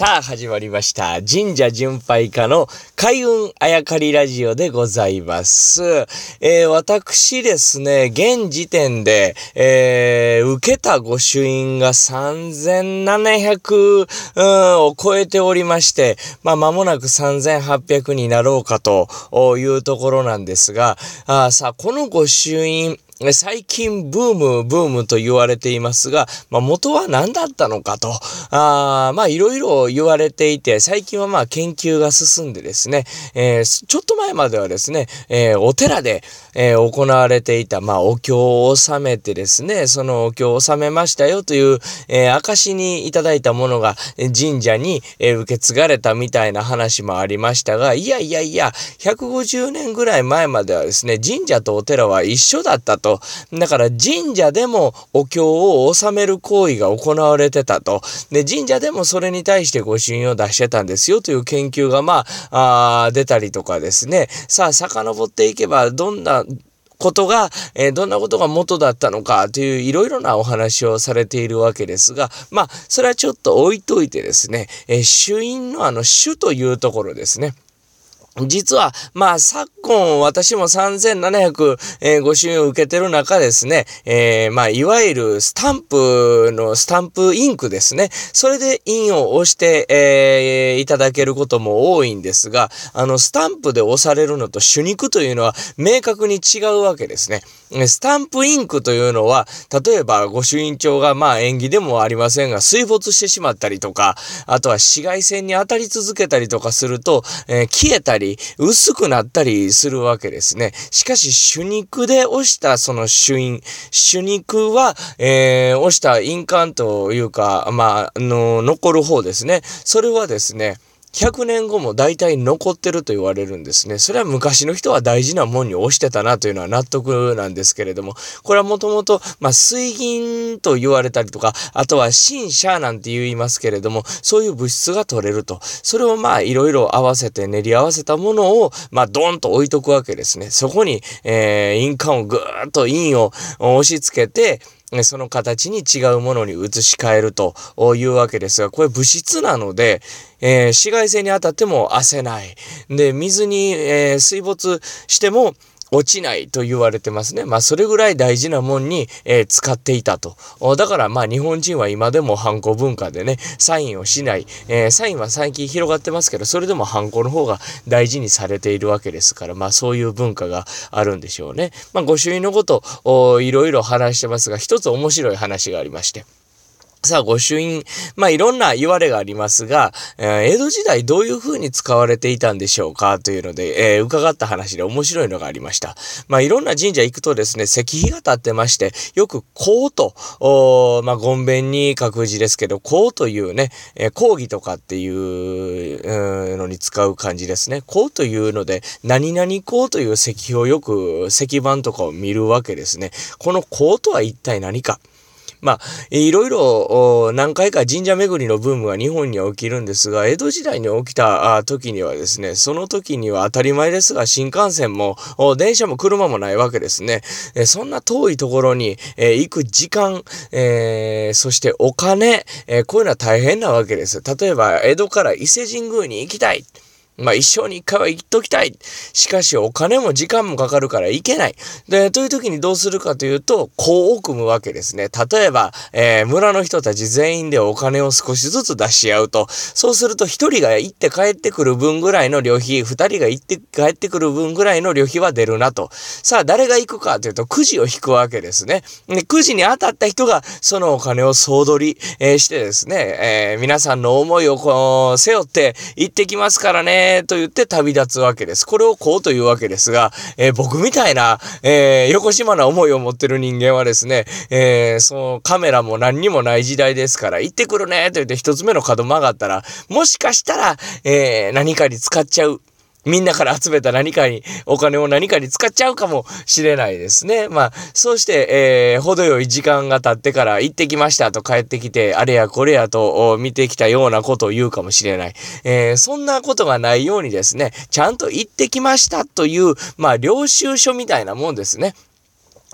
さあ、始まりました。神社巡拝家の開運あやかりラジオでございます。えー、私ですね、現時点で、えー、受けた御朱印が3700、うん、を超えておりまして、まあ、間もなく3800になろうかというところなんですが、あさあ、この御朱印、最近ブーム、ブームと言われていますが、まあ、元は何だったのかと、あまあいろいろ言われていて、最近はまあ研究が進んでですね、えー、ちょっと前まではですね、えー、お寺で、えー、行われていた、まあお経を収めてですね、そのお経を収めましたよという、え証にいただいたものが神社に、え受け継がれたみたいな話もありましたが、いやいやいや、150年ぐらい前まではですね、神社とお寺は一緒だったと、だから神社でもお経を収める行為が行われてたと。で、神社でもそれに対して御朱印を出してたんですよという研究がまあ、あ出たりとかですね。さあ、遡っていけばどんなことが、えー、どんなことが元だったのかといういろいろなお話をされているわけですが、まあ、それはちょっと置いといてですね、えー、主因のあの主というところですね。実は、まあ、昨今、私も3700、ご支援を受けてる中ですね、えー、まあ、いわゆるスタンプの、スタンプインクですね。それで印を押して、えー、いただけることも多いんですが、あの、スタンプで押されるのと手肉というのは明確に違うわけですね。スタンプインクというのは、例えば、御朱印帳が、まあ、縁起でもありませんが、水没してしまったりとか、あとは紫外線に当たり続けたりとかすると、えー、消えたり、薄くなったりするわけですね。しかし、主肉で押したその朱印、手肉は、えー、押した印鑑というか、まあ、あの、残る方ですね。それはですね、100年後も大体残ってると言われるんですね。それは昔の人は大事なもんに押してたなというのは納得なんですけれども、これはもともと、まあ、水銀と言われたりとか、あとは新車なんて言いますけれども、そういう物質が取れると。それをまあ、いろいろ合わせて練り合わせたものを、まあ、ドンと置いとくわけですね。そこに、えー、印鑑をぐーっと印を押し付けて、その形に違うものに移し替えるというわけですが、これ物質なので、えー、紫外線に当たっても汗ない。で、水に、えー、水没しても、落ちないと言われてますね。まあ、それぐらい大事なもんに、えー、使っていたと。だから、まあ、日本人は今でもハンコ文化でね、サインをしない。えー、サインは最近広がってますけど、それでもハンコの方が大事にされているわけですから、まあ、そういう文化があるんでしょうね。まあ、御朱印のこと、いろいろ話してますが、一つ面白い話がありまして。さあ、御朱印。まあ、いろんな言われがありますが、えー、江戸時代どういう風に使われていたんでしょうか？というので、えー、伺った話で面白いのがありました。まあ、いろんな神社行くとですね、石碑が立ってまして、よく、こうと、おまあ、ごんべんに書く字ですけど、こうというね、えー、講義とかっていう、のに使う漢字ですね。こうというので、何々こうという石碑をよく、石板とかを見るわけですね。このこうとは一体何か？まあ、いろいろ何回か神社巡りのブームが日本に起きるんですが、江戸時代に起きた時にはですね、その時には当たり前ですが、新幹線も電車も車もないわけですね。そんな遠いところに行く時間、えー、そしてお金、こういうのは大変なわけです。例えば、江戸から伊勢神宮に行きたい。まあ一生に一回は行っときたい。しかしお金も時間もかかるから行けない。で、という時にどうするかというと、こう組むわけですね。例えば、えー、村の人たち全員でお金を少しずつ出し合うと、そうすると一人が行って帰ってくる分ぐらいの旅費、二人が行って帰ってくる分ぐらいの旅費は出るなと。さあ、誰が行くかというと、くじを引くわけですね。で、くじに当たった人が、そのお金を総取り、えー、してですね、えー、皆さんの思いをこう、背負って行ってきますからね、と言って旅立つわけです。これをこうというわけですが、えー、僕みたいな、えー、横島な思いを持ってる人間はですね、えー、そのカメラも何にもない時代ですから、行ってくるねと言って一つ目の角曲がったら、もしかしたら、え何かに使っちゃう。みんなから集めた何かに、お金を何かに使っちゃうかもしれないですね。まあ、そうして、えー、程よい時間が経ってから行ってきましたと帰ってきて、あれやこれやと見てきたようなことを言うかもしれない。えー、そんなことがないようにですね、ちゃんと行ってきましたという、まあ、領収書みたいなもんですね。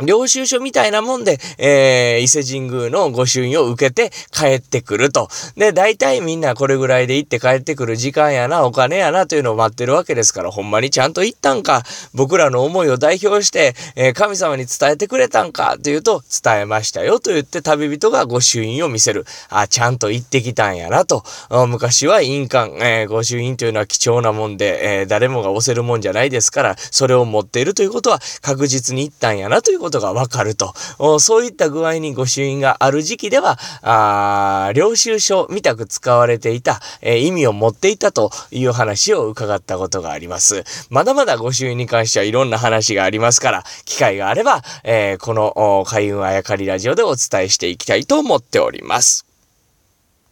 領収書みたいなもんで、えー、伊勢神宮の御朱印を受けて帰ってくると。で、大体みんなこれぐらいで行って帰ってくる時間やな、お金やなというのを待ってるわけですから、ほんまにちゃんと行ったんか、僕らの思いを代表して、えー、神様に伝えてくれたんかというと、伝えましたよと言って旅人が御朱印を見せる。あ、ちゃんと行ってきたんやなと。昔は印鑑、えー、御朱印というのは貴重なもんで、えー、誰もが押せるもんじゃないですから、それを持っているということは確実に行ったんやなということことがわかると。そういった具合に御朱印がある時期では、あ領収書みたく使われていた、えー、意味を持っていたという話を伺ったことがあります。まだまだ御朱印に関してはいろんな話がありますから、機会があれば、えー、この開運あやかりラジオでお伝えしていきたいと思っております。